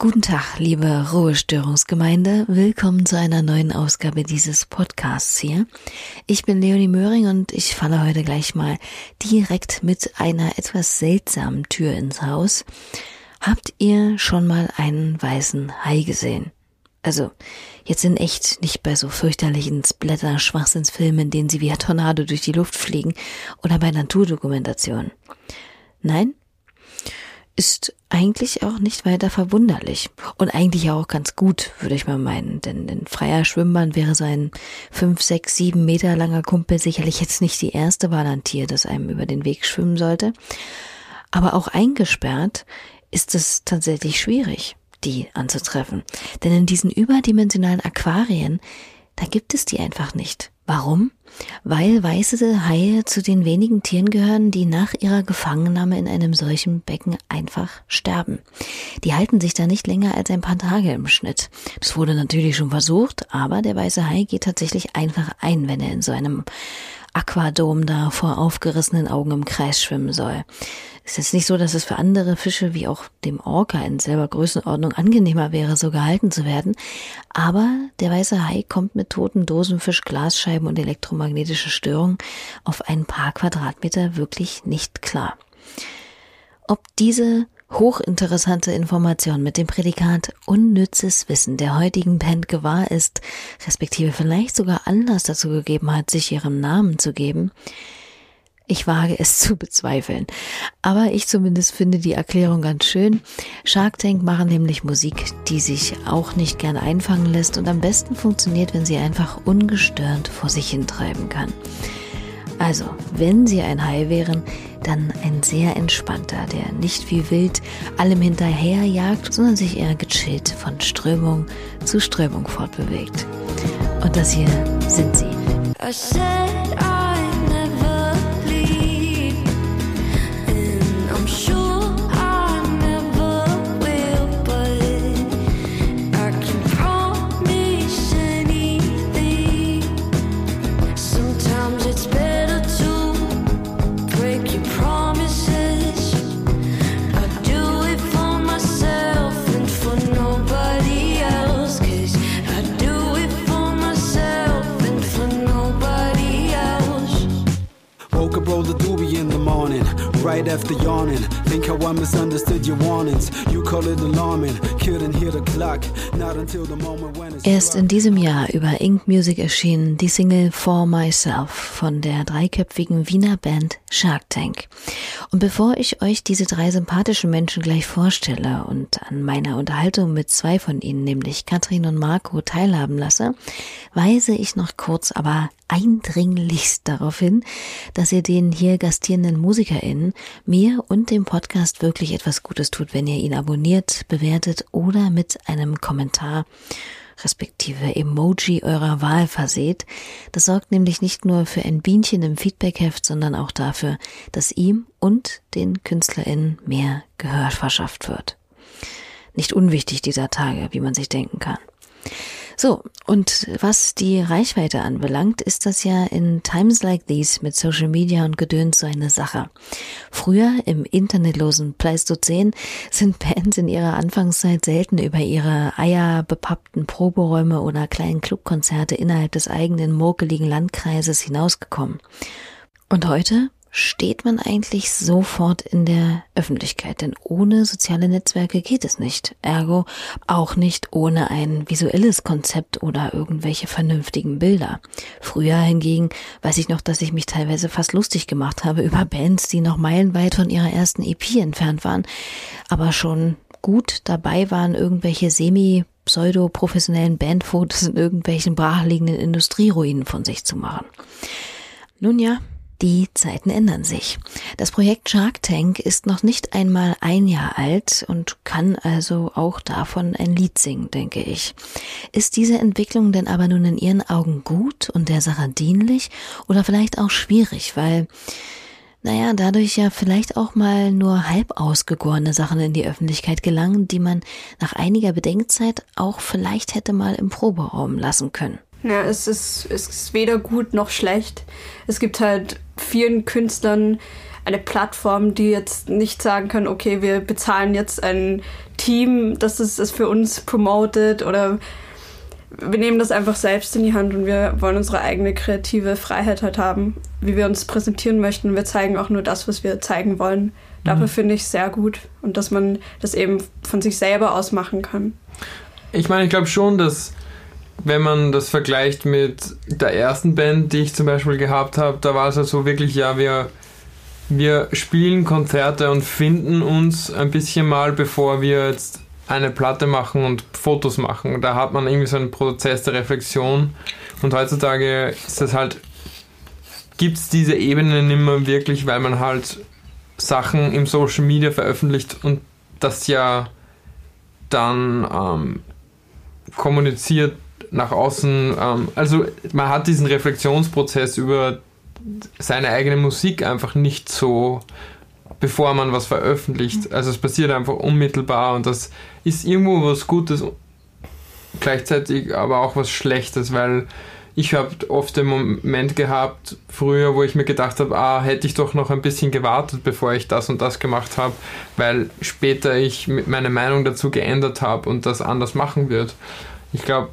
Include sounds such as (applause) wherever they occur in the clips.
Guten Tag, liebe Ruhestörungsgemeinde. Willkommen zu einer neuen Ausgabe dieses Podcasts hier. Ich bin Leonie Möhring und ich falle heute gleich mal direkt mit einer etwas seltsamen Tür ins Haus. Habt ihr schon mal einen weißen Hai gesehen? Also, jetzt in echt, nicht bei so fürchterlichen Splatter-Schwachsinnsfilmen, in denen sie wie ein Tornado durch die Luft fliegen oder bei Naturdokumentationen. Nein? Ist eigentlich auch nicht weiter verwunderlich und eigentlich auch ganz gut, würde ich mal meinen, denn in freier Schwimmbahn wäre so ein fünf, sechs, sieben Meter langer Kumpel sicherlich jetzt nicht die erste Wahl an Tier, das einem über den Weg schwimmen sollte. Aber auch eingesperrt ist es tatsächlich schwierig, die anzutreffen. Denn in diesen überdimensionalen Aquarien, da gibt es die einfach nicht. Warum? Weil weiße Haie zu den wenigen Tieren gehören, die nach ihrer Gefangennahme in einem solchen Becken einfach sterben. Die halten sich da nicht länger als ein paar Tage im Schnitt. Das wurde natürlich schon versucht, aber der weiße Hai geht tatsächlich einfach ein, wenn er in so einem Aquadom da vor aufgerissenen Augen im Kreis schwimmen soll. Es ist nicht so, dass es für andere Fische wie auch dem Orca in selber Größenordnung angenehmer wäre, so gehalten zu werden. Aber der weiße Hai kommt mit toten Dosenfisch, Glasscheiben und elektromagnetische Störungen auf ein paar Quadratmeter wirklich nicht klar. Ob diese hochinteressante Information mit dem Prädikat unnützes Wissen der heutigen Band gewahr ist, respektive vielleicht sogar Anlass dazu gegeben hat, sich ihrem Namen zu geben, ich wage es zu bezweifeln. Aber ich zumindest finde die Erklärung ganz schön. Shark Tank machen nämlich Musik, die sich auch nicht gern einfangen lässt und am besten funktioniert, wenn sie einfach ungestört vor sich hintreiben kann. Also, wenn sie ein Hai wären, dann ein sehr entspannter, der nicht wie wild allem hinterherjagt, sondern sich eher gechillt von Strömung zu Strömung fortbewegt. Und das hier sind sie. After yawning. Think how I misunderstood your warnings. You call it alarming. Couldn't hear the clock. Not until the moment when it's Erst in diesem Jahr über Ink Music erschienen die Single For Myself von der dreiköpfigen Wiener Band Shark Tank. Und bevor ich euch diese drei sympathischen Menschen gleich vorstelle und an meiner Unterhaltung mit zwei von ihnen, nämlich Katrin und Marco, teilhaben lasse, weise ich noch kurz aber eindringlichst darauf hin, dass ihr den hier gastierenden MusikerInnen, mir und dem Podcast wirklich etwas Gutes tut, wenn ihr ihn abonniert, bewertet oder mit einem Kommentar respektive Emoji eurer Wahl verseht. Das sorgt nämlich nicht nur für ein Bienchen im Feedbackheft, sondern auch dafür, dass ihm und den KünstlerInnen mehr Gehör verschafft wird. Nicht unwichtig dieser Tage, wie man sich denken kann. So, und was die Reichweite anbelangt, ist das ja in Times like these mit Social Media und Gedöns so eine Sache. Früher im internetlosen Pleistozän sind Bands in ihrer Anfangszeit selten über ihre eierbepappten Proberäume oder kleinen Clubkonzerte innerhalb des eigenen murkeligen Landkreises hinausgekommen. Und heute steht man eigentlich sofort in der Öffentlichkeit, denn ohne soziale Netzwerke geht es nicht. Ergo auch nicht ohne ein visuelles Konzept oder irgendwelche vernünftigen Bilder. Früher hingegen weiß ich noch, dass ich mich teilweise fast lustig gemacht habe über Bands, die noch meilenweit von ihrer ersten EP entfernt waren, aber schon gut dabei waren, irgendwelche semi pseudo-professionellen Bandfotos in irgendwelchen brachliegenden Industrieruinen von sich zu machen. Nun ja, die Zeiten ändern sich. Das Projekt Shark Tank ist noch nicht einmal ein Jahr alt und kann also auch davon ein Lied singen, denke ich. Ist diese Entwicklung denn aber nun in Ihren Augen gut und der Sache dienlich oder vielleicht auch schwierig, weil naja, dadurch ja vielleicht auch mal nur halb ausgegorene Sachen in die Öffentlichkeit gelangen, die man nach einiger Bedenkzeit auch vielleicht hätte mal im Proberaum lassen können. Ja, es ist, es ist weder gut noch schlecht. Es gibt halt vielen Künstlern eine Plattform, die jetzt nicht sagen kann, okay, wir bezahlen jetzt ein Team, das es, es für uns promotet oder wir nehmen das einfach selbst in die Hand und wir wollen unsere eigene kreative Freiheit halt haben, wie wir uns präsentieren möchten. Wir zeigen auch nur das, was wir zeigen wollen. Dafür mhm. finde ich es sehr gut und dass man das eben von sich selber aus machen kann. Ich meine, ich glaube schon, dass wenn man das vergleicht mit der ersten Band, die ich zum Beispiel gehabt habe, da war es halt so wirklich, ja, wir, wir spielen Konzerte und finden uns ein bisschen mal, bevor wir jetzt eine Platte machen und Fotos machen. Da hat man irgendwie so einen Prozess der Reflexion. Und heutzutage ist das halt, gibt es diese Ebene nicht mehr wirklich, weil man halt Sachen im Social Media veröffentlicht und das ja dann ähm, kommuniziert nach außen. Ähm, also man hat diesen Reflexionsprozess über seine eigene Musik einfach nicht so bevor man was veröffentlicht. Also es passiert einfach unmittelbar und das ist irgendwo was Gutes, gleichzeitig aber auch was Schlechtes, weil ich habe oft den Moment gehabt, früher, wo ich mir gedacht habe, ah, hätte ich doch noch ein bisschen gewartet, bevor ich das und das gemacht habe, weil später ich meine Meinung dazu geändert habe und das anders machen wird. Ich glaube,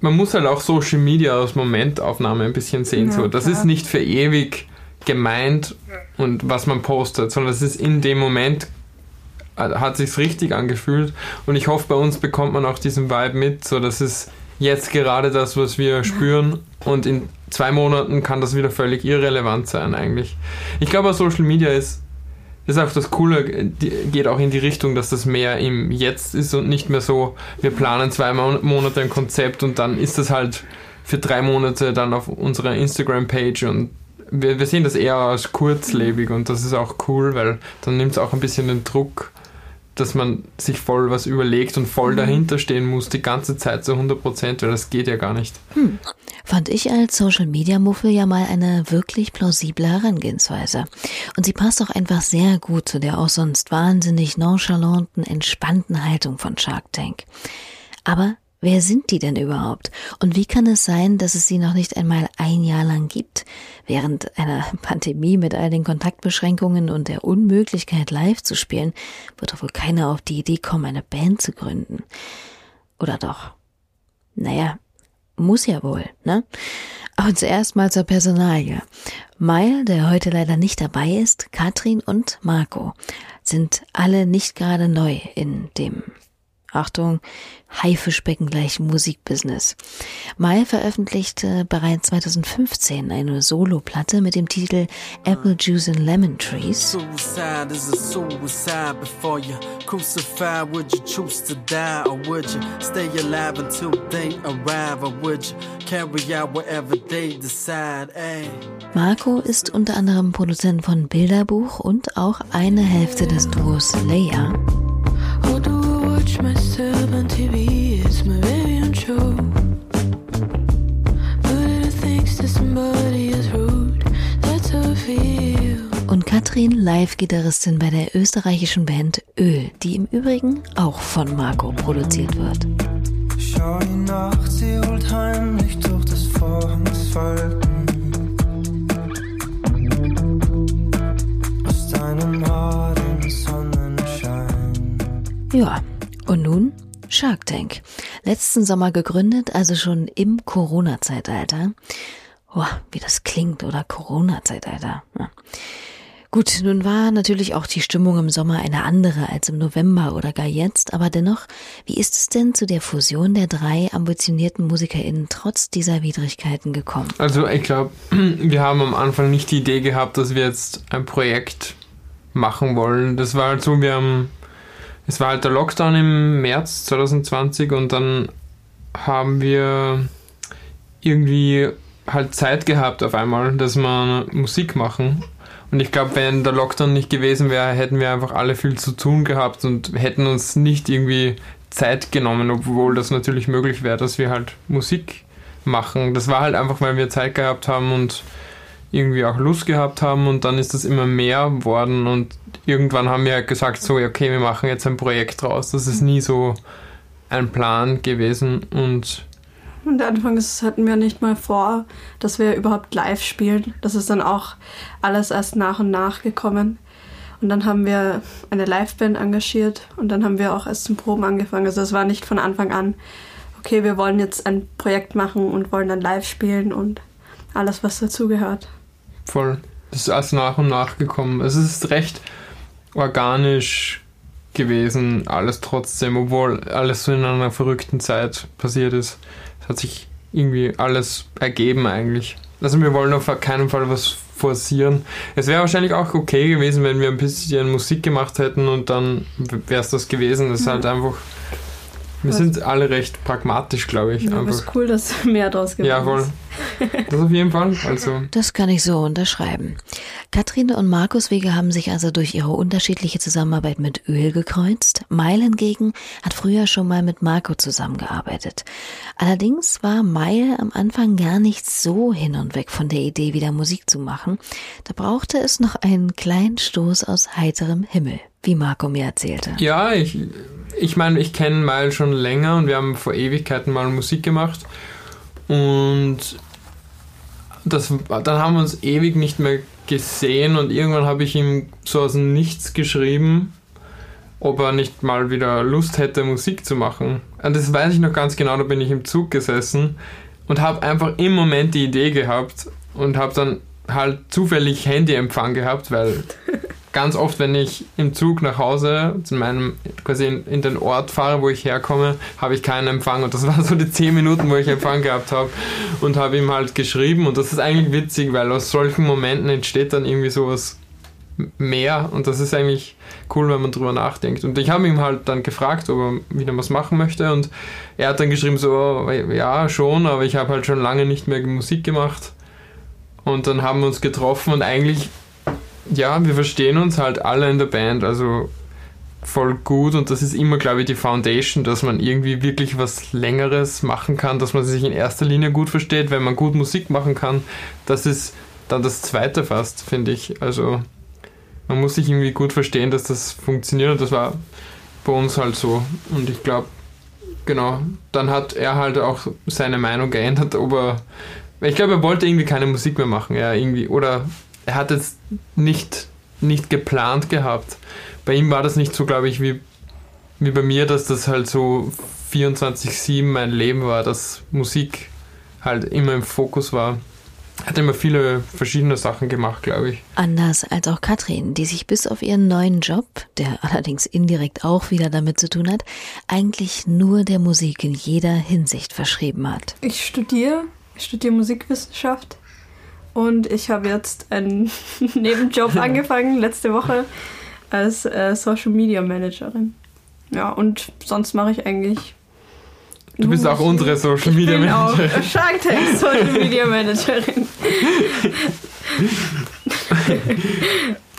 man muss halt auch Social Media als Momentaufnahme ein bisschen sehen. Ja, so. Das klar. ist nicht für ewig gemeint und was man postet, sondern es ist in dem Moment äh, hat sich's richtig angefühlt und ich hoffe bei uns bekommt man auch diesen Vibe mit, so dass es jetzt gerade das, was wir spüren und in zwei Monaten kann das wieder völlig irrelevant sein eigentlich. Ich glaube, Social Media ist ist auch das Coole, geht auch in die Richtung, dass das mehr im Jetzt ist und nicht mehr so, wir planen zwei Monate ein Konzept und dann ist das halt für drei Monate dann auf unserer Instagram-Page und wir, wir sehen das eher als kurzlebig und das ist auch cool, weil dann nimmt es auch ein bisschen den Druck, dass man sich voll was überlegt und voll mhm. dahinter stehen muss, die ganze Zeit zu 100 Prozent, weil das geht ja gar nicht. Hm. Fand ich als Social Media Muffel ja mal eine wirklich plausible Herangehensweise. Und sie passt auch einfach sehr gut zu der auch sonst wahnsinnig nonchalanten, entspannten Haltung von Shark Tank. Aber Wer sind die denn überhaupt? Und wie kann es sein, dass es sie noch nicht einmal ein Jahr lang gibt? Während einer (laughs) Pandemie mit all den Kontaktbeschränkungen und der Unmöglichkeit, live zu spielen, wird doch wohl keiner auf die Idee kommen, eine Band zu gründen. Oder doch? Naja, muss ja wohl, ne? Aber zuerst mal zur Personalie. Meil, der heute leider nicht dabei ist, Katrin und Marco sind alle nicht gerade neu in dem Achtung, Haifischbecken gleich Musikbusiness. Mai veröffentlichte bereits 2015 eine Soloplatte mit dem Titel Apple Juice and Lemon Trees. Marco ist unter anderem Produzent von Bilderbuch und auch eine Hälfte des Duos Leia. Und Katrin, Live-Gitarristin bei der österreichischen Band Öl, die im Übrigen auch von Marco produziert wird. Schau die Nacht, sie holt heimlich durch das Vorhangsfalten. Aus deinem Haar den Sonnenschein. Ja, und nun Shark Tank. Letzten Sommer gegründet, also schon im Corona-Zeitalter. Oh, wie das klingt, oder Corona-Zeitalter. Ja. Gut, nun war natürlich auch die Stimmung im Sommer eine andere als im November oder gar jetzt, aber dennoch, wie ist es denn zu der Fusion der drei ambitionierten MusikerInnen trotz dieser Widrigkeiten gekommen? Also ich glaube, (clears throat) wir haben am Anfang nicht die Idee gehabt, dass wir jetzt ein Projekt machen wollen. Das war halt so, wir haben es war halt der Lockdown im März 2020 und dann haben wir irgendwie halt Zeit gehabt auf einmal, dass wir Musik machen. Und ich glaube, wenn der Lockdown nicht gewesen wäre, hätten wir einfach alle viel zu tun gehabt und hätten uns nicht irgendwie Zeit genommen, obwohl das natürlich möglich wäre, dass wir halt Musik machen. Das war halt einfach, weil wir Zeit gehabt haben und irgendwie auch Lust gehabt haben und dann ist das immer mehr worden und irgendwann haben wir halt gesagt, so, okay, wir machen jetzt ein Projekt draus. Das ist nie so ein Plan gewesen und Und anfangs hatten wir nicht mal vor, dass wir überhaupt live spielen. Das ist dann auch alles erst nach und nach gekommen. Und dann haben wir eine Liveband engagiert und dann haben wir auch erst zum Proben angefangen. Also es war nicht von Anfang an, okay, wir wollen jetzt ein Projekt machen und wollen dann live spielen und alles, was dazugehört. Voll. Das ist erst nach und nach gekommen. Es ist recht organisch gewesen, alles trotzdem, obwohl alles so in einer verrückten Zeit passiert ist. Es hat sich irgendwie alles ergeben eigentlich. Also wir wollen auf keinen Fall was forcieren. Es wäre wahrscheinlich auch okay gewesen, wenn wir ein bisschen Musik gemacht hätten und dann wäre es das gewesen. Das ist halt einfach wir sind alle recht pragmatisch, glaube ich. Ja, aber es ist cool, dass (laughs) mehr draus geworden Ja, voll. (laughs) Das auf jeden Fall. Also. Das kann ich so unterschreiben. Katrin und Markus Wege haben sich also durch ihre unterschiedliche Zusammenarbeit mit Öl gekreuzt. Meil hingegen hat früher schon mal mit Marco zusammengearbeitet. Allerdings war Meil am Anfang gar nicht so hin und weg von der Idee, wieder Musik zu machen. Da brauchte es noch einen kleinen Stoß aus heiterem Himmel, wie Marco mir erzählte. Ja, ich ich meine, ich kenne Mile schon länger und wir haben vor Ewigkeiten mal Musik gemacht. Und das, dann haben wir uns ewig nicht mehr gesehen und irgendwann habe ich ihm so aus dem Nichts geschrieben, ob er nicht mal wieder Lust hätte, Musik zu machen. Und das weiß ich noch ganz genau, da bin ich im Zug gesessen und habe einfach im Moment die Idee gehabt und habe dann halt zufällig Handyempfang gehabt, weil (laughs) ganz oft, wenn ich im Zug nach Hause zu meinem, quasi in, in, den Ort fahre, wo ich herkomme, habe ich keinen Empfang. Und das waren so die 10 Minuten, wo ich Empfang gehabt habe und habe ihm halt geschrieben. Und das ist eigentlich witzig, weil aus solchen Momenten entsteht dann irgendwie sowas mehr. Und das ist eigentlich cool, wenn man drüber nachdenkt. Und ich habe ihm halt dann gefragt, ob er wieder was machen möchte. Und er hat dann geschrieben, so, ja, schon, aber ich habe halt schon lange nicht mehr Musik gemacht. Und dann haben wir uns getroffen und eigentlich ja, wir verstehen uns halt alle in der Band, also voll gut und das ist immer, glaube ich, die Foundation, dass man irgendwie wirklich was Längeres machen kann, dass man sich in erster Linie gut versteht, wenn man gut Musik machen kann. Das ist dann das Zweite fast, finde ich. Also man muss sich irgendwie gut verstehen, dass das funktioniert und das war bei uns halt so. Und ich glaube, genau, dann hat er halt auch seine Meinung geändert, ob er ich glaube, er wollte irgendwie keine Musik mehr machen, ja, irgendwie. Oder er hat es nicht, nicht geplant gehabt. Bei ihm war das nicht so, glaube ich, wie, wie bei mir, dass das halt so 24-7 mein Leben war, dass Musik halt immer im Fokus war. Er Hat immer viele verschiedene Sachen gemacht, glaube ich. Anders als auch Katrin, die sich bis auf ihren neuen Job, der allerdings indirekt auch wieder damit zu tun hat, eigentlich nur der Musik in jeder Hinsicht verschrieben hat. Ich studiere, ich studiere Musikwissenschaft und ich habe jetzt einen (laughs) Nebenjob angefangen, letzte Woche, als äh, Social Media Managerin. Ja, und sonst mache ich eigentlich. Du bist auch unsere (laughs) Social Media Managerin. Auch (laughs) Shark Tank Social Media Managerin.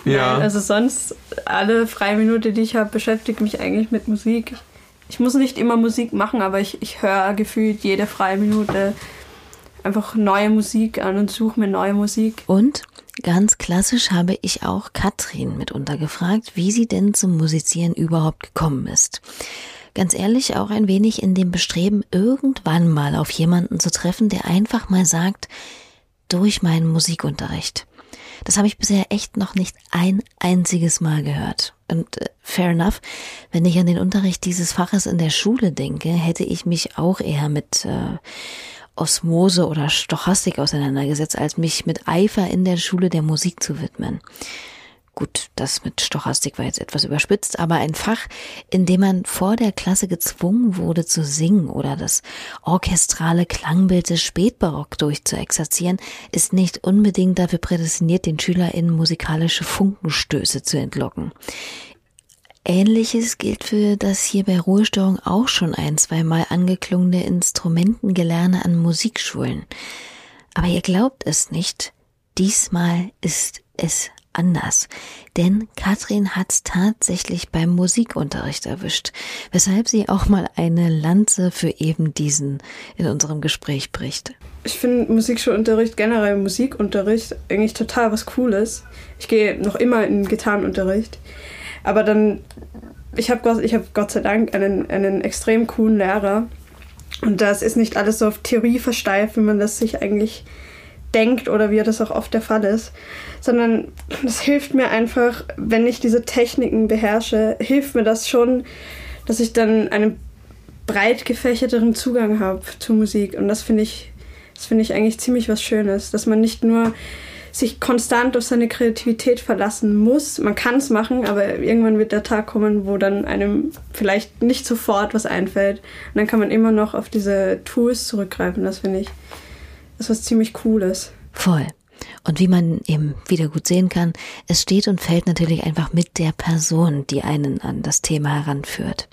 ja. Nein, also sonst alle freie Minute, die ich habe, beschäftigt mich eigentlich mit Musik. Ich muss nicht immer Musik machen, aber ich, ich höre gefühlt jede freie Minute einfach neue Musik an und suche mir neue Musik. Und ganz klassisch habe ich auch Katrin mitunter gefragt, wie sie denn zum Musizieren überhaupt gekommen ist. Ganz ehrlich auch ein wenig in dem Bestreben, irgendwann mal auf jemanden zu treffen, der einfach mal sagt, durch meinen Musikunterricht. Das habe ich bisher echt noch nicht ein einziges Mal gehört. Und äh, fair enough, wenn ich an den Unterricht dieses Faches in der Schule denke, hätte ich mich auch eher mit äh, Osmose oder Stochastik auseinandergesetzt, als mich mit Eifer in der Schule der Musik zu widmen. Gut, das mit Stochastik war jetzt etwas überspitzt, aber ein Fach, in dem man vor der Klasse gezwungen wurde zu singen oder das orchestrale Klangbild des Spätbarock durchzuexerzieren, ist nicht unbedingt dafür prädestiniert, den SchülerInnen musikalische Funkenstöße zu entlocken. Ähnliches gilt für das hier bei Ruhestörung auch schon ein, zweimal angeklungene Instrumentengelerne an Musikschulen. Aber ihr glaubt es nicht, diesmal ist es anders. Denn Katrin hat's tatsächlich beim Musikunterricht erwischt, weshalb sie auch mal eine Lanze für eben diesen in unserem Gespräch bricht. Ich finde Musikschulunterricht, generell Musikunterricht, eigentlich total was Cooles. Ich gehe noch immer in Gitarrenunterricht. Aber dann, ich habe Gott, hab Gott sei Dank einen, einen extrem coolen Lehrer. Und das ist nicht alles so auf Theorie versteift, wie man das sich eigentlich denkt oder wie das auch oft der Fall ist, sondern das hilft mir einfach, wenn ich diese Techniken beherrsche, hilft mir das schon, dass ich dann einen breit gefächerteren Zugang habe zur Musik und das finde ich, das finde ich eigentlich ziemlich was Schönes, dass man nicht nur sich konstant auf seine Kreativität verlassen muss. Man kann es machen, aber irgendwann wird der Tag kommen, wo dann einem vielleicht nicht sofort was einfällt. Und dann kann man immer noch auf diese Tools zurückgreifen. Das finde ich, das ist was ziemlich Cooles. Voll. Und wie man eben wieder gut sehen kann, es steht und fällt natürlich einfach mit der Person, die einen an das Thema heranführt.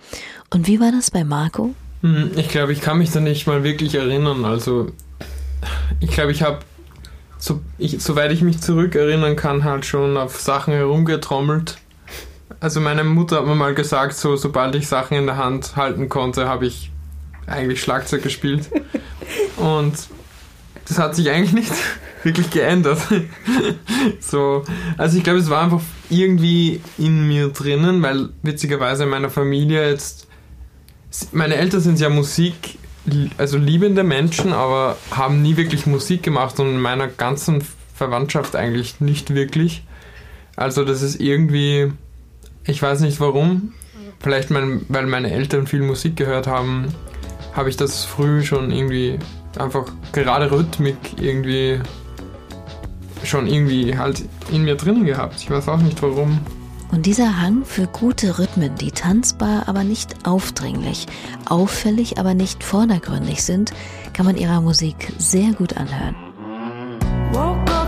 Und wie war das bei Marco? Hm, ich glaube, ich kann mich da nicht mal wirklich erinnern. Also, ich glaube, ich habe so, ich, soweit ich mich zurückerinnern kann, halt schon auf Sachen herumgetrommelt. Also meine Mutter hat mir mal gesagt, so sobald ich Sachen in der Hand halten konnte, habe ich eigentlich Schlagzeug gespielt. (laughs) Und das hat sich eigentlich nicht (laughs) wirklich geändert. (laughs) so, also ich glaube, es war einfach irgendwie in mir drinnen, weil witzigerweise in meiner Familie jetzt meine Eltern sind ja Musik also liebende Menschen, aber haben nie wirklich Musik gemacht und in meiner ganzen Verwandtschaft eigentlich nicht wirklich. Also das ist irgendwie, ich weiß nicht warum, vielleicht mein, weil meine Eltern viel Musik gehört haben, habe ich das früh schon irgendwie einfach gerade Rhythmik irgendwie schon irgendwie halt in mir drin gehabt. Ich weiß auch nicht warum. Und dieser Hang für gute Rhythmen, die tanzbar, aber nicht aufdringlich, auffällig, aber nicht vordergründig sind, kann man ihrer Musik sehr gut anhören. Woke up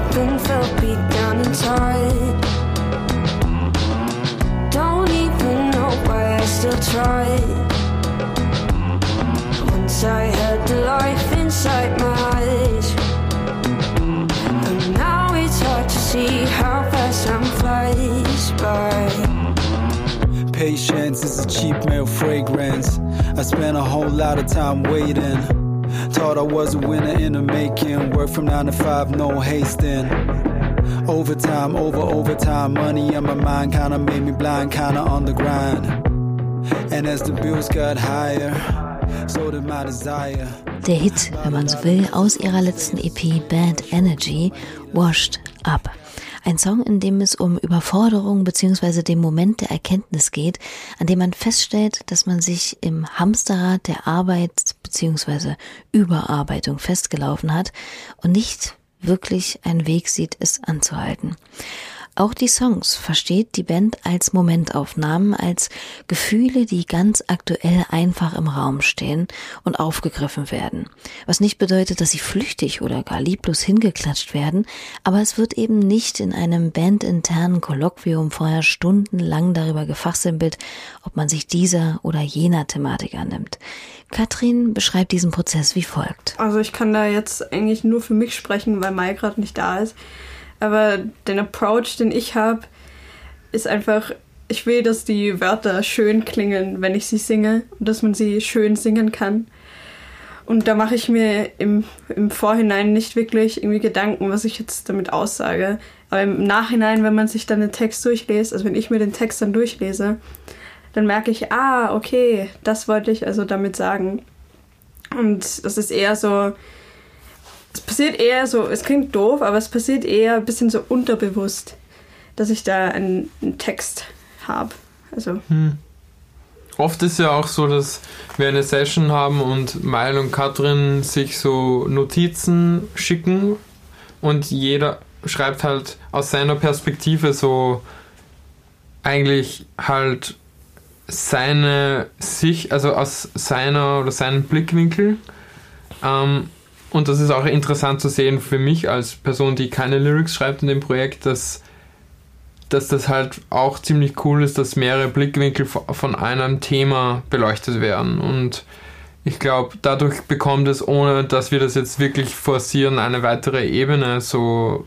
Patience is a cheap male fragrance. I spent a whole lot of time waiting. Thought I was a winner in the making. Work from nine to five, no hasting. Overtime, over overtime, money on my mind kinda made me blind, kinda on the grind. And as the bills got higher, so did my desire. Der Hit, wenn man so will, aus ihrer letzten EP Bad Energy, Washed Up. Ein Song, in dem es um Überforderung bzw. den Moment der Erkenntnis geht, an dem man feststellt, dass man sich im Hamsterrad der Arbeit bzw. Überarbeitung festgelaufen hat und nicht wirklich einen Weg sieht, es anzuhalten. Auch die Songs versteht die Band als Momentaufnahmen, als Gefühle, die ganz aktuell einfach im Raum stehen und aufgegriffen werden. Was nicht bedeutet, dass sie flüchtig oder gar lieblos hingeklatscht werden, aber es wird eben nicht in einem bandinternen Kolloquium vorher stundenlang darüber gefachsimpelt, ob man sich dieser oder jener Thematik annimmt. Katrin beschreibt diesen Prozess wie folgt. Also ich kann da jetzt eigentlich nur für mich sprechen, weil Mai gerade nicht da ist. Aber den Approach, den ich habe, ist einfach, ich will, dass die Wörter schön klingen, wenn ich sie singe und dass man sie schön singen kann. Und da mache ich mir im, im Vorhinein nicht wirklich irgendwie Gedanken, was ich jetzt damit aussage. Aber im Nachhinein, wenn man sich dann den Text durchlässt, also wenn ich mir den Text dann durchlese, dann merke ich, ah, okay, das wollte ich also damit sagen. Und das ist eher so, es passiert eher so, es klingt doof, aber es passiert eher ein bisschen so unterbewusst, dass ich da einen, einen Text habe. Also. Hm. Oft ist ja auch so, dass wir eine Session haben und Meil und Katrin sich so Notizen schicken und jeder schreibt halt aus seiner Perspektive so eigentlich halt seine sich, also aus seiner oder seinem Blickwinkel. Ähm, und das ist auch interessant zu sehen für mich als Person, die keine Lyrics schreibt in dem Projekt, dass, dass das halt auch ziemlich cool ist, dass mehrere Blickwinkel von einem Thema beleuchtet werden. Und ich glaube, dadurch bekommt es, ohne dass wir das jetzt wirklich forcieren, eine weitere Ebene, so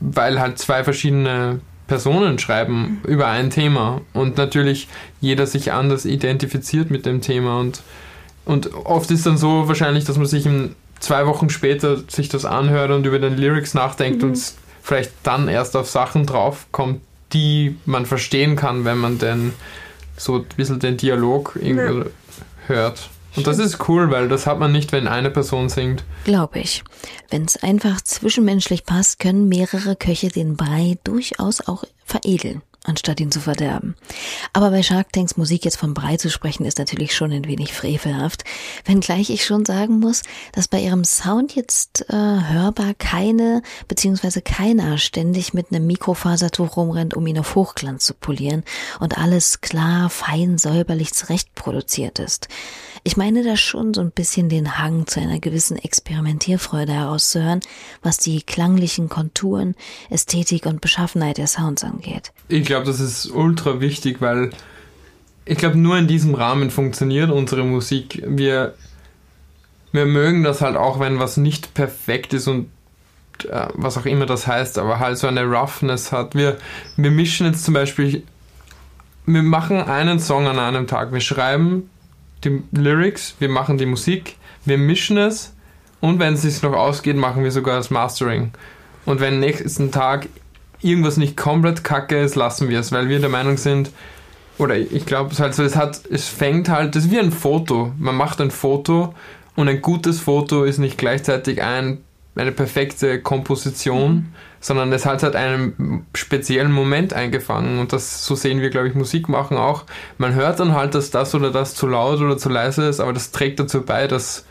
weil halt zwei verschiedene Personen schreiben über ein Thema. Und natürlich jeder sich anders identifiziert mit dem Thema. Und und oft ist dann so wahrscheinlich, dass man sich in zwei Wochen später sich das anhört und über den Lyrics nachdenkt mhm. und vielleicht dann erst auf Sachen draufkommt, die man verstehen kann, wenn man denn so ein bisschen den Dialog ja. hört. Und das ist cool, weil das hat man nicht, wenn eine Person singt. Glaube ich. Wenn es einfach zwischenmenschlich passt, können mehrere Köche den Brei durchaus auch veredeln anstatt ihn zu verderben. Aber bei Shark Tanks Musik jetzt vom Brei zu sprechen, ist natürlich schon ein wenig frevelhaft. Wenngleich ich schon sagen muss, dass bei ihrem Sound jetzt äh, hörbar keine beziehungsweise keiner ständig mit einem Mikrofasertuch rumrennt, um ihn auf Hochglanz zu polieren und alles klar, fein, säuberlich zurecht produziert ist. Ich meine da schon so ein bisschen den Hang zu einer gewissen Experimentierfreude herauszuhören, was die klanglichen Konturen, Ästhetik und Beschaffenheit der Sounds angeht. Ich glaube, das ist ultra wichtig, weil ich glaube, nur in diesem Rahmen funktioniert unsere Musik. Wir, wir mögen das halt auch, wenn was nicht perfekt ist und äh, was auch immer das heißt, aber halt so eine Roughness hat. Wir, wir mischen jetzt zum Beispiel, wir machen einen Song an einem Tag. Wir schreiben die Lyrics, wir machen die Musik, wir mischen es und wenn es sich noch ausgeht, machen wir sogar das Mastering. Und wenn nächsten Tag irgendwas nicht komplett kacke ist, lassen wir es, weil wir der Meinung sind, oder ich glaube es es es fängt halt, das ist wie ein Foto. Man macht ein Foto und ein gutes Foto ist nicht gleichzeitig ein, eine perfekte Komposition, mhm. Sondern es hat halt einen speziellen Moment eingefangen und das, so sehen wir, glaube ich, Musik machen auch. Man hört dann halt, dass das oder das zu laut oder zu leise ist, aber das trägt dazu bei, dass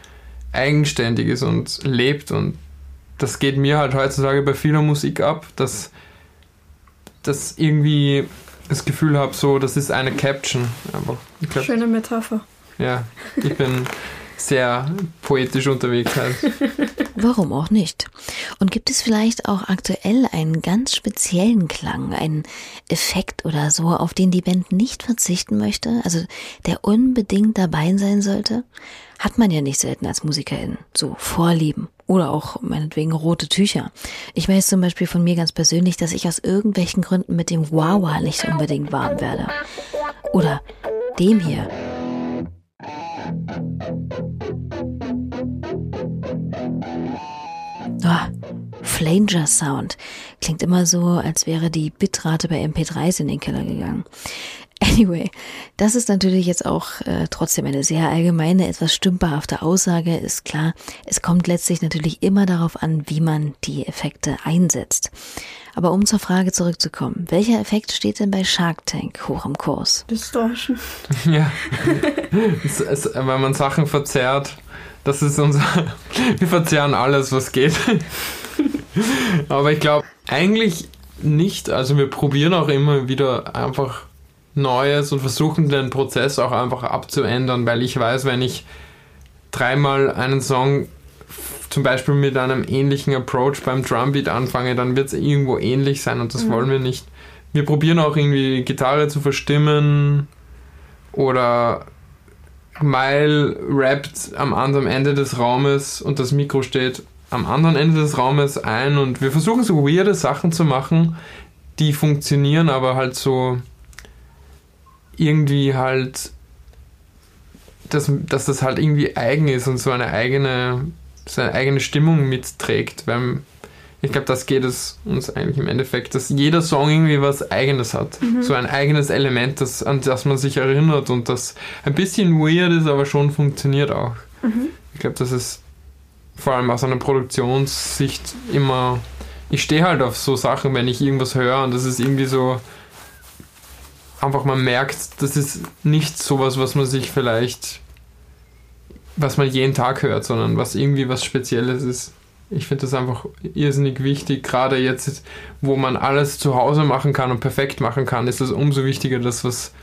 eigenständig ist und lebt und das geht mir halt heutzutage bei vieler Musik ab, dass das irgendwie das Gefühl habe, so, das ist eine Caption. Aber glaub, Schöne Metapher. Ja, ich bin sehr poetisch unterwegs halt. (laughs) Warum auch nicht? Und gibt es vielleicht auch aktuell einen ganz speziellen Klang, einen Effekt oder so, auf den die Band nicht verzichten möchte, also der unbedingt dabei sein sollte? Hat man ja nicht selten als Musikerin, so Vorlieben oder auch meinetwegen rote Tücher. Ich weiß zum Beispiel von mir ganz persönlich, dass ich aus irgendwelchen Gründen mit dem Wawa nicht unbedingt warm werde. Oder dem hier. Oh, Flanger Sound. Klingt immer so, als wäre die Bitrate bei MP3s in den Keller gegangen. Anyway, das ist natürlich jetzt auch äh, trotzdem eine sehr allgemeine, etwas stümperhafte Aussage, ist klar. Es kommt letztlich natürlich immer darauf an, wie man die Effekte einsetzt. Aber um zur Frage zurückzukommen, welcher Effekt steht denn bei Shark Tank hoch im Kurs? Distortion. (laughs) Ja, es, es, wenn man Sachen verzerrt, das ist unser. (laughs) Wir verzerren alles, was geht. (laughs) Aber ich glaube, eigentlich nicht. Also wir probieren auch immer wieder einfach Neues und versuchen den Prozess auch einfach abzuändern, weil ich weiß, wenn ich dreimal einen Song zum Beispiel mit einem ähnlichen Approach beim Drumbeat anfange, dann wird es irgendwo ähnlich sein und das mhm. wollen wir nicht. Wir probieren auch irgendwie Gitarre zu verstimmen oder Mile rappt am anderen Ende des Raumes und das Mikro steht am anderen Ende des Raumes ein und wir versuchen so weirde Sachen zu machen, die funktionieren, aber halt so irgendwie halt, dass, dass das halt irgendwie eigen ist und so eine eigene, so eine eigene Stimmung mitträgt, weil ich glaube, das geht es uns eigentlich im Endeffekt, dass jeder Song irgendwie was Eigenes hat. Mhm. So ein eigenes Element, das, an das man sich erinnert und das ein bisschen weird ist, aber schon funktioniert auch. Mhm. Ich glaube, das ist vor allem aus einer Produktionssicht immer. Ich stehe halt auf so Sachen, wenn ich irgendwas höre und das ist irgendwie so einfach man merkt, das ist nicht sowas, was man sich vielleicht, was man jeden Tag hört, sondern was irgendwie was Spezielles ist. Ich finde das einfach irrsinnig wichtig, gerade jetzt, wo man alles zu Hause machen kann und perfekt machen kann, ist es umso wichtiger, dass was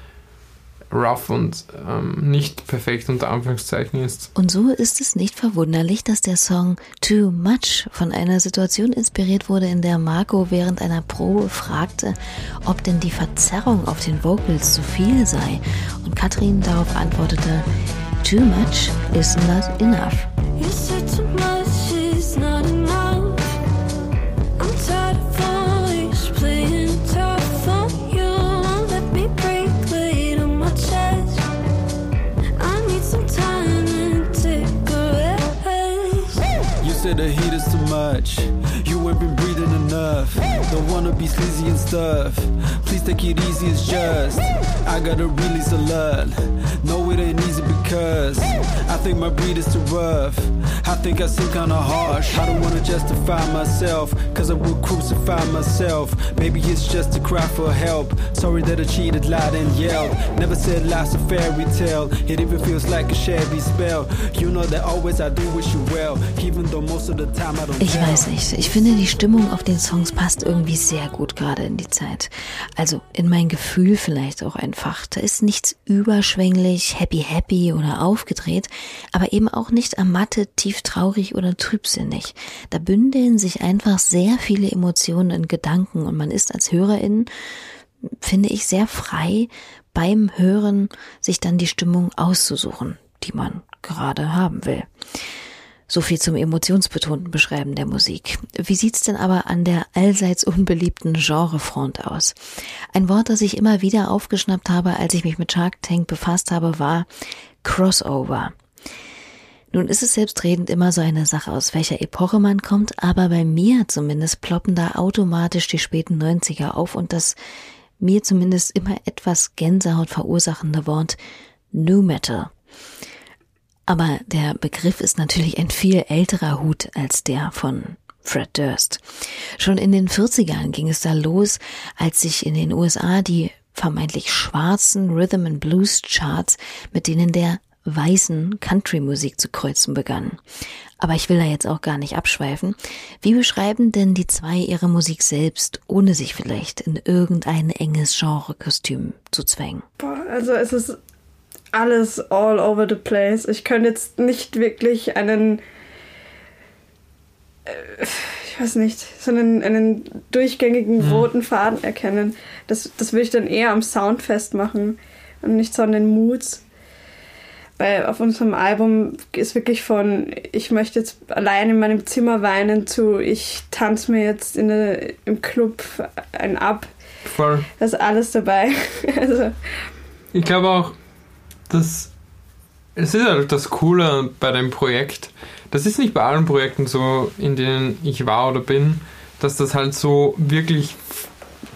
rough und ähm, nicht perfekt unter Anführungszeichen ist. Und so ist es nicht verwunderlich, dass der Song Too Much von einer Situation inspiriert wurde, in der Marco während einer Probe fragte, ob denn die Verzerrung auf den Vocals zu viel sei. Und Katrin darauf antwortete, Too much is not enough. Much. You ain't been breathing enough. Don't wanna be sleazy and stuff. Please take it easy, it's just. I gotta release a lot. No, it ain't easy Cause I think my breed is too rough. I think I seem kinda harsh. I don't wanna justify myself, cause I would crucify myself. Maybe it's just a cry for help. Sorry that I cheated, lied, and yelled. Never said life's a fairy tale. It even feels like a shabby spell. You know that always I do wish you well, even though most of the time I don't. Ich weiß nicht. Ich finde, die Stimmung auf den Songs passt irgendwie sehr gut gerade in die Zeit. Also in mein Gefühl vielleicht auch einfach. Da ist nichts überschwänglich, happy happy oder aufgedreht, aber eben auch nicht ermattet, tief traurig oder trübsinnig. Da bündeln sich einfach sehr viele Emotionen in Gedanken und man ist als Hörerin, finde ich, sehr frei beim Hören, sich dann die Stimmung auszusuchen, die man gerade haben will. So viel zum emotionsbetonten Beschreiben der Musik. Wie sieht's denn aber an der allseits unbeliebten Genrefront aus? Ein Wort, das ich immer wieder aufgeschnappt habe, als ich mich mit Shark Tank befasst habe, war Crossover. Nun ist es selbstredend immer so eine Sache, aus welcher Epoche man kommt, aber bei mir zumindest ploppen da automatisch die späten 90er auf und das mir zumindest immer etwas Gänsehaut verursachende Wort New Metal. Aber der Begriff ist natürlich ein viel älterer Hut als der von Fred Durst. Schon in den 40ern ging es da los, als sich in den USA die vermeintlich schwarzen Rhythm and Blues Charts mit denen der weißen Country-Musik zu kreuzen begannen. Aber ich will da jetzt auch gar nicht abschweifen. Wie beschreiben denn die zwei ihre Musik selbst, ohne sich vielleicht in irgendein enges Genre-Kostüm zu zwängen? Boah, also es ist alles all over the place. Ich könnte jetzt nicht wirklich einen, äh, ich weiß nicht, so einen, einen durchgängigen mhm. roten Faden erkennen. Das, das will ich dann eher am Sound festmachen und nicht so an den Moods. Weil auf unserem Album ist wirklich von, ich möchte jetzt allein in meinem Zimmer weinen zu, ich tanze mir jetzt in der, im Club ein ab. Voll. Da ist alles dabei. (laughs) also. Ich glaube auch, das, es ist halt das Coole bei dem Projekt. Das ist nicht bei allen Projekten so, in denen ich war oder bin, dass das halt so wirklich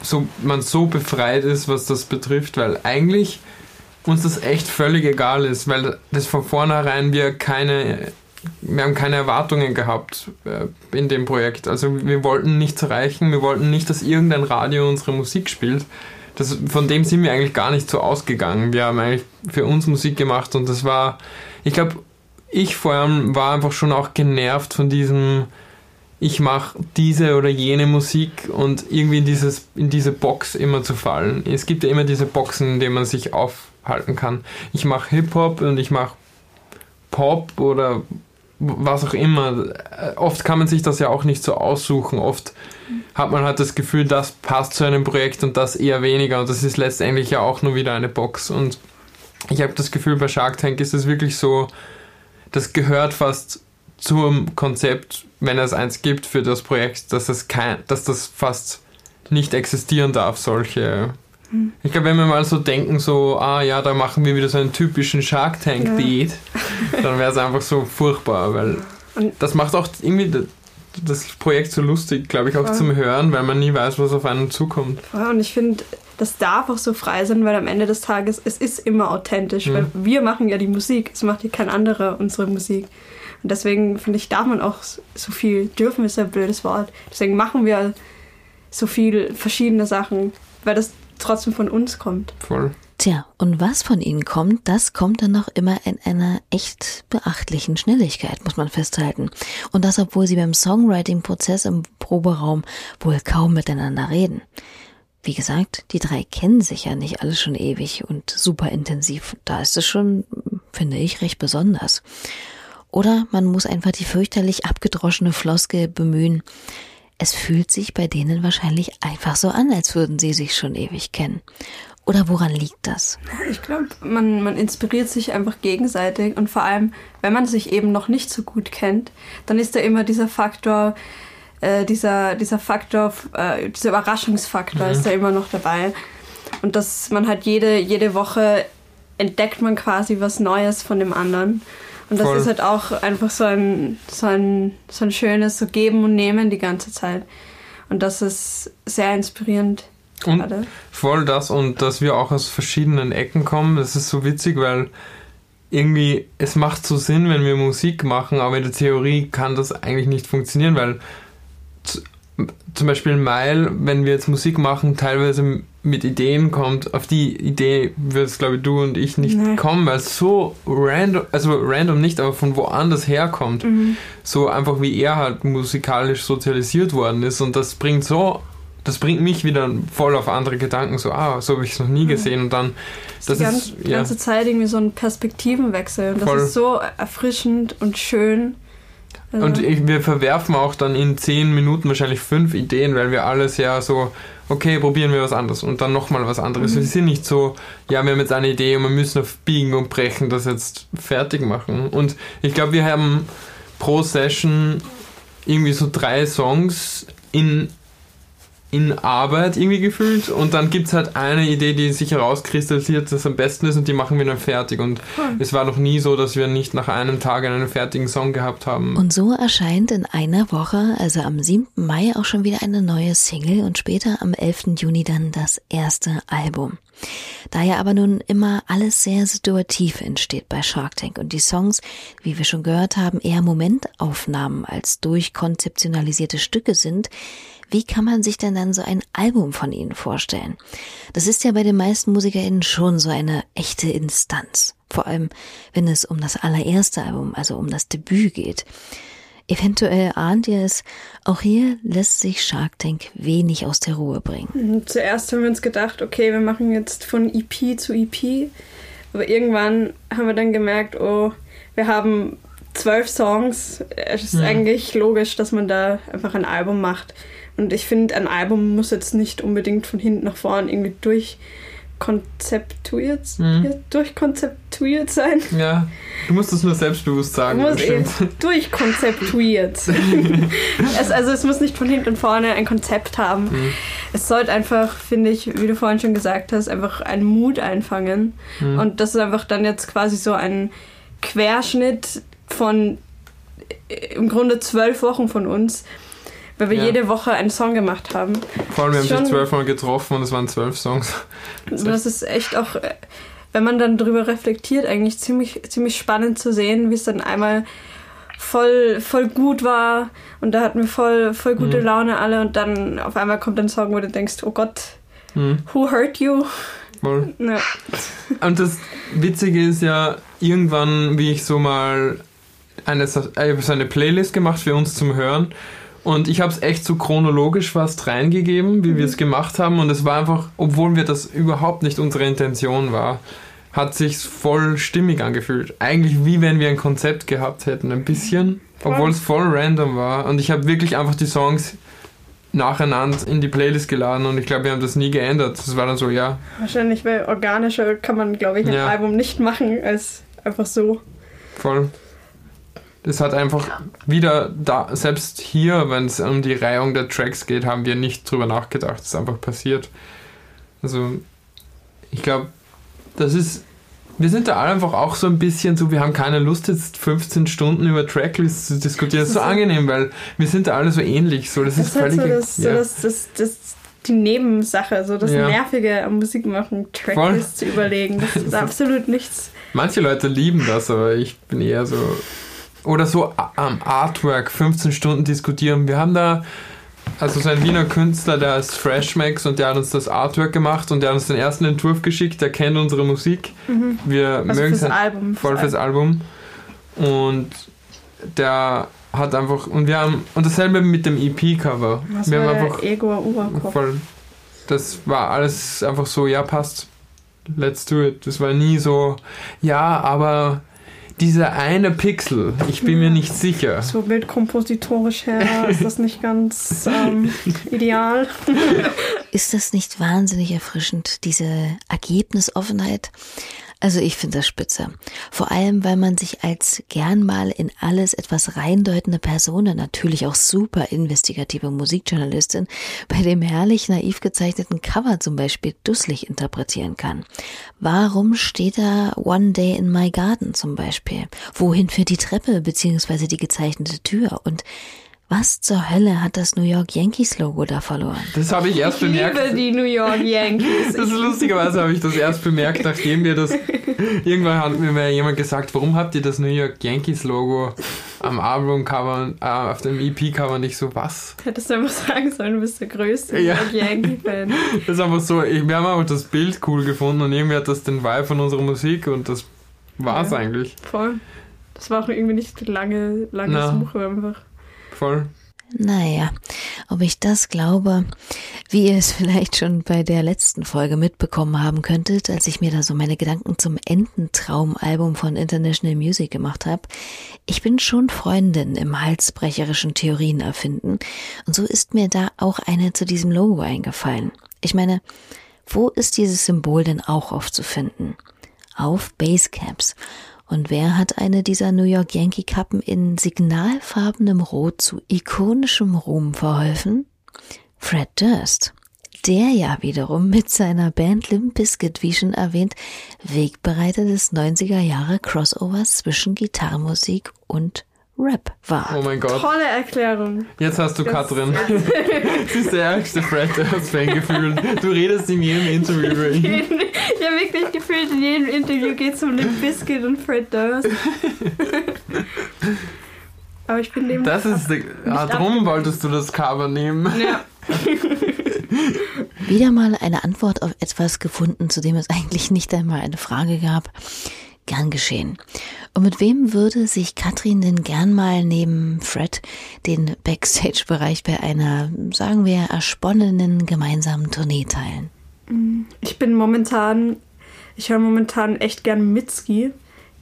so man so befreit ist, was das betrifft, weil eigentlich uns das echt völlig egal ist, weil das von vornherein wir keine wir haben keine Erwartungen gehabt äh, in dem Projekt. Also wir wollten nichts erreichen, wir wollten nicht, dass irgendein Radio unsere Musik spielt, das, von dem sind wir eigentlich gar nicht so ausgegangen. Wir haben eigentlich für uns Musik gemacht und das war, ich glaube, ich vor allem war einfach schon auch genervt von diesem, ich mache diese oder jene Musik und irgendwie in, dieses, in diese Box immer zu fallen. Es gibt ja immer diese Boxen, in denen man sich aufhalten kann. Ich mache Hip-Hop und ich mache Pop oder was auch immer. Oft kann man sich das ja auch nicht so aussuchen. Oft hat man halt das Gefühl, das passt zu einem Projekt und das eher weniger. Und das ist letztendlich ja auch nur wieder eine Box. Und ich habe das Gefühl, bei Shark Tank ist es wirklich so, das gehört fast zum Konzept, wenn es eins gibt für das Projekt, dass, es kein, dass das fast nicht existieren darf, solche. Hm. Ich glaube, wenn wir mal so denken, so, ah ja, da machen wir wieder so einen typischen Shark Tank Beat, ja. dann wäre es einfach so furchtbar, weil das macht auch irgendwie das Projekt so lustig, glaube ich, auch ja. zum Hören, weil man nie weiß, was auf einen zukommt. Ja, und ich finde, das darf auch so frei sein, weil am Ende des Tages, es ist immer authentisch, mhm. weil wir machen ja die Musik, es macht ja kein anderer unsere Musik. Und deswegen finde ich, darf man auch so viel, dürfen ist ein blödes Wort, deswegen machen wir so viel verschiedene Sachen, weil das trotzdem von uns kommt. Voll. Tja, und was von ihnen kommt, das kommt dann noch immer in einer echt beachtlichen Schnelligkeit, muss man festhalten. Und das, obwohl sie beim Songwriting-Prozess im Proberaum wohl kaum miteinander reden. Wie gesagt, die drei kennen sich ja nicht alle schon ewig und super intensiv. Da ist es schon, finde ich, recht besonders. Oder man muss einfach die fürchterlich abgedroschene Floskel bemühen. Es fühlt sich bei denen wahrscheinlich einfach so an, als würden sie sich schon ewig kennen. Oder woran liegt das? Ich glaube, man, man inspiriert sich einfach gegenseitig und vor allem, wenn man sich eben noch nicht so gut kennt, dann ist da immer dieser Faktor, äh, dieser, dieser Faktor, äh, dieser Überraschungsfaktor mhm. ist da immer noch dabei. Und dass man halt jede, jede Woche entdeckt man quasi was Neues von dem anderen. Und das Voll. ist halt auch einfach so ein, so, ein, so ein schönes so Geben und Nehmen die ganze Zeit. Und das ist sehr inspirierend. Und voll das und dass wir auch aus verschiedenen Ecken kommen, das ist so witzig, weil irgendwie, es macht so Sinn, wenn wir Musik machen, aber in der Theorie kann das eigentlich nicht funktionieren, weil zum Beispiel Mile, wenn wir jetzt Musik machen, teilweise mit Ideen kommt, auf die Idee würdest, glaube ich, du und ich nicht nee. kommen, weil es so random, also random nicht, aber von woanders herkommt. Mhm. So einfach wie er halt musikalisch sozialisiert worden ist und das bringt so das bringt mich wieder voll auf andere Gedanken, so, ah, so habe ich es noch nie gesehen und dann das, das ist die ganze, ja. Zeit irgendwie so ein Perspektivenwechsel und das voll. ist so erfrischend und schön. Also und ich, wir verwerfen auch dann in zehn Minuten wahrscheinlich fünf Ideen, weil wir alles ja so, okay, probieren wir was anderes und dann nochmal was anderes. Mhm. Wir sind nicht so, ja, wir haben jetzt eine Idee und wir müssen auf Biegen und Brechen das jetzt fertig machen. Und ich glaube, wir haben pro Session irgendwie so drei Songs in in Arbeit irgendwie gefühlt und dann gibt es halt eine Idee, die sich herauskristallisiert, dass am besten ist und die machen wir dann fertig und hm. es war noch nie so, dass wir nicht nach einem Tag einen fertigen Song gehabt haben. Und so erscheint in einer Woche, also am 7. Mai auch schon wieder eine neue Single und später am 11. Juni dann das erste Album. Da ja aber nun immer alles sehr situativ entsteht bei Shark Tank und die Songs, wie wir schon gehört haben, eher Momentaufnahmen als durchkonzeptionalisierte Stücke sind, wie kann man sich denn dann so ein Album von ihnen vorstellen? Das ist ja bei den meisten MusikerInnen schon so eine echte Instanz. Vor allem, wenn es um das allererste Album, also um das Debüt geht. Eventuell ahnt ihr es, auch hier lässt sich Shark Tank wenig aus der Ruhe bringen. Mhm, zuerst haben wir uns gedacht, okay, wir machen jetzt von EP zu EP. Aber irgendwann haben wir dann gemerkt, oh, wir haben zwölf Songs. Es ist ja. Eigentlich logisch, dass man da einfach ein Album macht. Und ich finde, ein Album muss jetzt nicht unbedingt von hinten nach vorn irgendwie durchkonzeptuiert, mhm. durchkonzeptuiert sein. Ja, du musst es nur selbstbewusst sagen. Muss durchkonzeptuiert. (laughs) es, also es muss nicht von hinten und vorne ein Konzept haben. Mhm. Es sollte einfach, finde ich, wie du vorhin schon gesagt hast, einfach einen Mut einfangen. Mhm. Und das ist einfach dann jetzt quasi so ein Querschnitt von äh, im Grunde zwölf Wochen von uns weil wir ja. jede Woche einen Song gemacht haben. Vor allem, wir haben sich zwölfmal getroffen und es waren zwölf Songs. (laughs) Das ist echt auch, äh, wenn man dann darüber reflektiert, eigentlich ziemlich, ziemlich spannend zu sehen, wie es dann einmal voll, voll gut war und da hatten wir voll, voll gute mhm. Laune alle und dann auf einmal kommt ein Song, wo du denkst, oh Gott, mhm. who hurt you? Voll. Ja. Und das Witzige ist ja, irgendwann, wie ich so mal eine, ich so eine Playlist gemacht für uns zum Hören und ich habe es echt so chronologisch fast reingegeben, wie mhm. wir es gemacht haben. Und es war einfach, obwohl wir das überhaupt nicht unsere Intention war, hat sich voll stimmig angefühlt. Eigentlich wie wenn wir ein Konzept gehabt hätten, ein bisschen, obwohl es voll random war. Und ich habe wirklich einfach die Songs nacheinander in die Playlist geladen und ich glaube, wir haben das nie geändert. Das war dann so, ja. Wahrscheinlich, weil organischer kann man, glaube ich, ein ja. Album nicht machen als einfach so. Voll. Das hat einfach wieder da, selbst hier, wenn es um die Reihung der Tracks geht, haben wir nicht drüber nachgedacht. Das ist einfach passiert. Also, ich glaube, das ist. Wir sind da alle einfach auch so ein bisschen so, wir haben keine Lust, jetzt 15 Stunden über Tracklists zu diskutieren. Das ist so angenehm, weil wir sind da alle so ähnlich. So, das, das ist, völlig. So das, ja. so das, das, das, die Nebensache, so das ja. Nervige am Musikmachen, Tracklists zu überlegen. Das (laughs) ist absolut nichts. Manche Leute lieben das, aber ich bin eher so, oder so am Artwork 15 Stunden diskutieren. Wir haben da also so ein Wiener Künstler, der heißt Freshmax und der hat uns das Artwork gemacht und der hat uns den ersten Entwurf geschickt, der kennt unsere Musik. Mhm. Wir also mögen sein Album, voll fürs Album. Und der hat einfach und wir haben und dasselbe mit dem EP-Cover. Wir war haben einfach Ego voll. Das war alles einfach so, ja passt, let's do it. Das war nie so, ja, aber dieser eine Pixel, ich bin mir nicht sicher. So bildkompositorisch her ist das nicht ganz ähm, (laughs) ideal. Ist das nicht wahnsinnig erfrischend, diese Ergebnisoffenheit? Also ich finde das spitze. Vor allem, weil man sich als gern mal in alles etwas reindeutende Person, natürlich auch super investigative Musikjournalistin, bei dem herrlich naiv gezeichneten Cover zum Beispiel dusselig interpretieren kann. Warum steht da One Day in My Garden zum Beispiel? Wohin führt die Treppe beziehungsweise die gezeichnete Tür? Und Was zur Hölle hat das New York Yankees Logo da verloren? Das habe ich erst Ich bemerkt. liebe die New York Yankees. Das ist lustigerweise habe ich das erst bemerkt, nachdem wir das. Irgendwann hat mir mal jemand gesagt, warum habt ihr das New York Yankees Logo am Albumcover, äh, auf dem EP-Cover nicht so was? Hättest du einfach sagen sollen, du bist der größte Ja. New York Yankee-Fan. Das ist einfach so, ich, wir haben einfach das Bild cool gefunden und irgendwie hat das den Vibe von unserer Musik und das war's Ja. eigentlich. Voll. Das war auch irgendwie nicht lange, lange Na. Suche einfach. Voll. Naja, ob ich das glaube, wie ihr es vielleicht schon bei der letzten Folge mitbekommen haben könntet, als ich mir da so meine Gedanken zum Ententraum-Album von International Music gemacht habe. Ich bin schon Freundin im halsbrecherischen Theorien erfinden und so ist mir da auch eine zu diesem Logo eingefallen. Ich meine, wo ist dieses Symbol denn auch aufzufinden? Auf Basecaps. Und wer hat eine dieser New York Yankee Kappen in signalfarbenem Rot zu ikonischem Ruhm verholfen? Fred Durst. Der ja wiederum mit seiner Band Limp Bizkit, wie schon erwähnt, Wegbereiter des 90er Jahre Crossovers zwischen Gitarrenmusik und Rap war. Oh mein Gott. Tolle Erklärung. Jetzt hast du Das- Katrin. (laughs) Sie ist der ärgste Fred Durst-Fan gefühlt. Du redest in jedem Interview über ihn. Ja, wirklich gefühlt in jedem Interview geht es um den Biscuit und Fred Durst. (laughs) Aber ich bin dem. Das ist der, ah, drum wolltest du das Cover nehmen. Ja. Wieder mal eine Antwort auf etwas gefunden, zu dem es eigentlich nicht einmal eine Frage gab. Gern geschehen. Und mit wem würde sich Katrin denn gern mal neben Fred den Backstage-Bereich bei einer, sagen wir, ersponnenen gemeinsamen Tournee teilen? Ich bin momentan, ich höre momentan echt gern Mitski.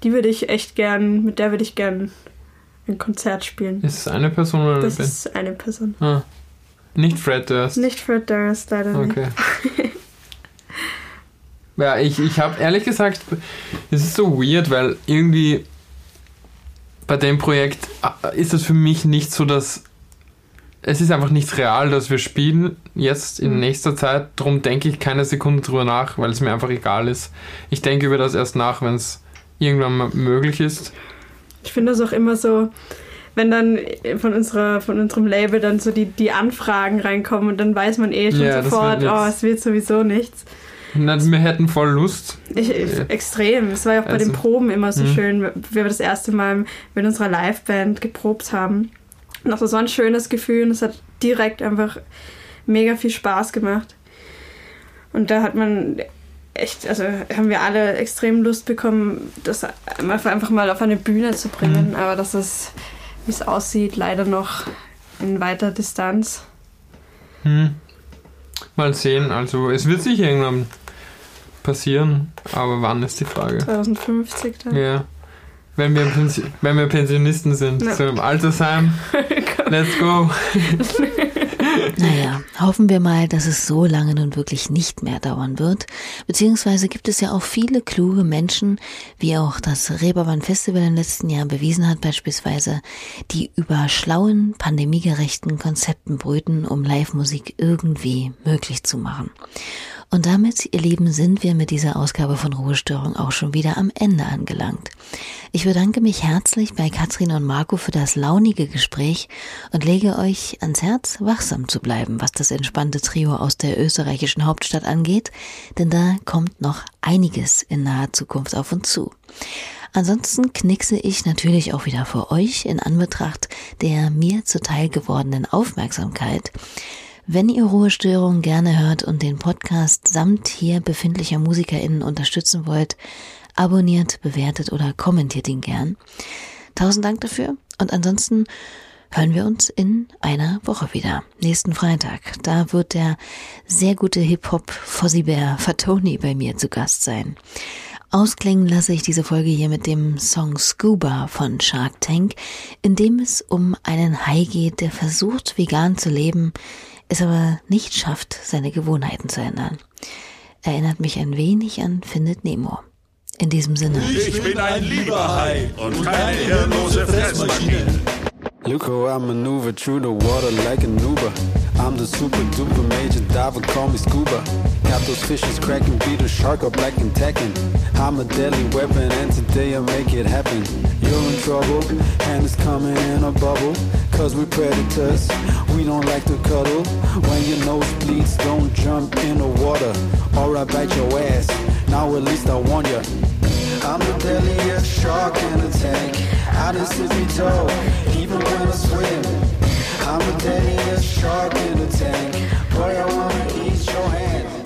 Die würde ich echt gern, mit der würde ich gern ein Konzert spielen. Ist es eine Person oder eine Das ist eine Person. Ah. Nicht Fred Durst. Nicht Fred Durst, leider nicht. (laughs) Ja, ich, ich habe ehrlich gesagt, es ist so weird, weil irgendwie bei dem Projekt äh, ist es für mich nicht so, dass es ist einfach nicht real, dass wir spielen jetzt in Mhm. nächster Zeit. Darum denke ich keine Sekunde drüber nach, weil es mir einfach egal ist. Ich denke über das erst nach, wenn es irgendwann mal möglich ist. Ich finde das auch immer so, wenn dann von unserer, von unserem Label dann so die, die Anfragen reinkommen und dann weiß man eh schon Ja, sofort, oh, nichts. es wird sowieso nichts. Na, wir hätten voll Lust. Ich. Extrem. Es war ja auch bei den Also, Proben immer so mhm. schön, wie wir das erste Mal mit unserer Liveband geprobt haben. Und das war so ein schönes Gefühl und es hat direkt einfach mega viel Spaß gemacht. Und da hat man echt, also haben wir alle extrem Lust bekommen, das einfach mal auf eine Bühne zu bringen. Mhm. Aber das ist, wie es aussieht, leider noch in weiter Distanz. Hm. Mal sehen. Also es wird sicher irgendwann passieren, aber wann ist die Frage? 2050 dann. Ja. Wenn wir, Pensi- wenn wir Pensionisten sind, Ja. so im Altersheim, (laughs) let's go. (laughs) Naja, hoffen wir mal, dass es so lange nun wirklich nicht mehr dauern wird. Beziehungsweise gibt es ja auch viele kluge Menschen, wie auch das Reeperbahn Festival im letzten Jahr bewiesen hat beispielsweise, die über schlauen, pandemiegerechten Konzepten brüten, um Live-Musik irgendwie möglich zu machen. Und damit, ihr Lieben, sind wir mit dieser Ausgabe von Ruhestörung auch schon wieder am Ende angelangt. Ich bedanke mich herzlich bei Katrin und Marco für das launige Gespräch und lege euch ans Herz, wachsam zu bleiben, was das entspannte Trio aus der österreichischen Hauptstadt angeht, denn da kommt noch einiges in naher Zukunft auf uns zu. Ansonsten knickse ich natürlich auch wieder für euch in Anbetracht der mir zuteil gewordenen Aufmerksamkeit. Wenn ihr Ruhestörung gerne hört und den Podcast samt hier befindlicher MusikerInnen unterstützen wollt, abonniert, bewertet oder kommentiert ihn gern. Tausend Dank dafür und ansonsten hören wir uns in einer Woche wieder. Nächsten Freitag. Da wird der sehr gute Hip-Hop Fozzy Bear Fatoni bei mir zu Gast sein. Ausklingen lasse ich diese Folge hier mit dem Song Scuba von Shark Tank, in dem es um einen Hai geht, der versucht, vegan zu leben, es aber nicht schafft, seine Gewohnheiten zu ändern. Erinnert mich ein wenig an Findet Nemo. In diesem Sinne. Ich bin ein lieber Hai und keine hirnlose Fressmaschine. Look how I maneuver through the water like an Uber. I'm the super duper major diver, call me scuba. Got those fishes cracking, beat a shark up like in Tekken. I'm a deadly weapon, and today I make it happen. You're in trouble, and it's coming in a bubble. Cause we predators, we don't like to cuddle. When your nose bleeds, don't jump in the water, or I bite your ass. Now at least I warn you. I'm the deadliest shark in the tank. I sip me toe, even when I swim. I'm the deadliest shark in a tank. Boy, I wanna eat your hand.